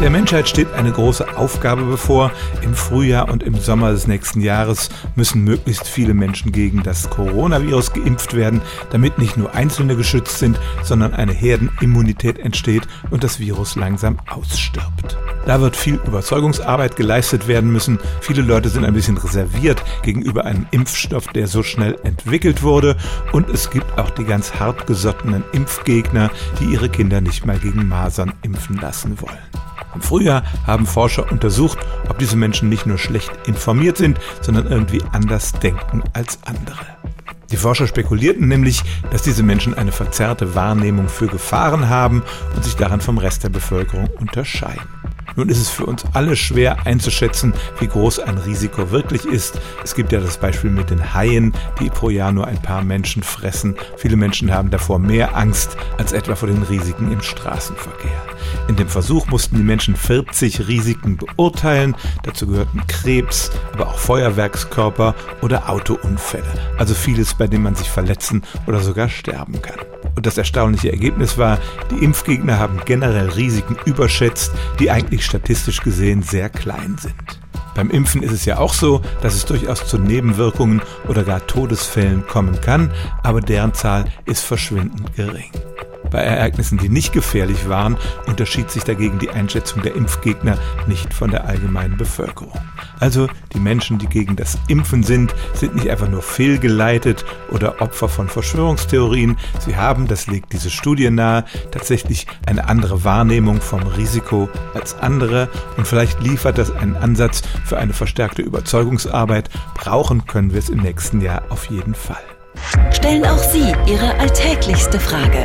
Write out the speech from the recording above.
Der Menschheit steht eine große Aufgabe bevor. Im Frühjahr und im Sommer des nächsten Jahres müssen möglichst viele Menschen gegen das Coronavirus geimpft werden, damit nicht nur Einzelne geschützt sind, sondern eine Herdenimmunität entsteht und das Virus langsam ausstirbt. Da wird viel Überzeugungsarbeit geleistet werden müssen. Viele Leute sind ein bisschen reserviert gegenüber einem Impfstoff, der so schnell entwickelt wurde. Und es gibt auch die ganz hartgesottenen Impfgegner, die ihre Kinder nicht mal gegen Masern impfen lassen wollen. Im Frühjahr haben Forscher untersucht, ob diese Menschen nicht nur schlecht informiert sind, sondern irgendwie anders denken als andere. Die Forscher spekulierten nämlich, dass diese Menschen eine verzerrte Wahrnehmung für Gefahren haben und sich daran vom Rest der Bevölkerung unterscheiden. Nun ist es für uns alle schwer einzuschätzen, wie groß ein Risiko wirklich ist. Es gibt ja das Beispiel mit den Haien, die pro Jahr nur ein paar Menschen fressen. Viele Menschen haben davor mehr Angst als etwa vor den Risiken im Straßenverkehr. In dem Versuch mussten die Menschen 40 Risiken beurteilen. Dazu gehörten Krebs, aber auch Feuerwerkskörper oder Autounfälle. Also vieles, bei dem man sich verletzen oder sogar sterben kann. Und das erstaunliche Ergebnis war, die Impfgegner haben generell Risiken überschätzt, die eigentlich statistisch gesehen sehr klein sind. Beim Impfen ist es ja auch so, dass es durchaus zu Nebenwirkungen oder gar Todesfällen kommen kann, aber deren Zahl ist verschwindend gering. Bei Ereignissen, die nicht gefährlich waren, unterschied sich dagegen die Einschätzung der Impfgegner nicht von der allgemeinen Bevölkerung. Also die Menschen, die gegen das Impfen sind, sind nicht einfach nur fehlgeleitet oder Opfer von Verschwörungstheorien. Sie haben, das legt diese Studie nahe, tatsächlich eine andere Wahrnehmung vom Risiko als andere. Und vielleicht liefert das einen Ansatz für eine verstärkte Überzeugungsarbeit. Brauchen können wir es im nächsten Jahr auf jeden Fall. Stellen auch Sie Ihre alltäglichste Frage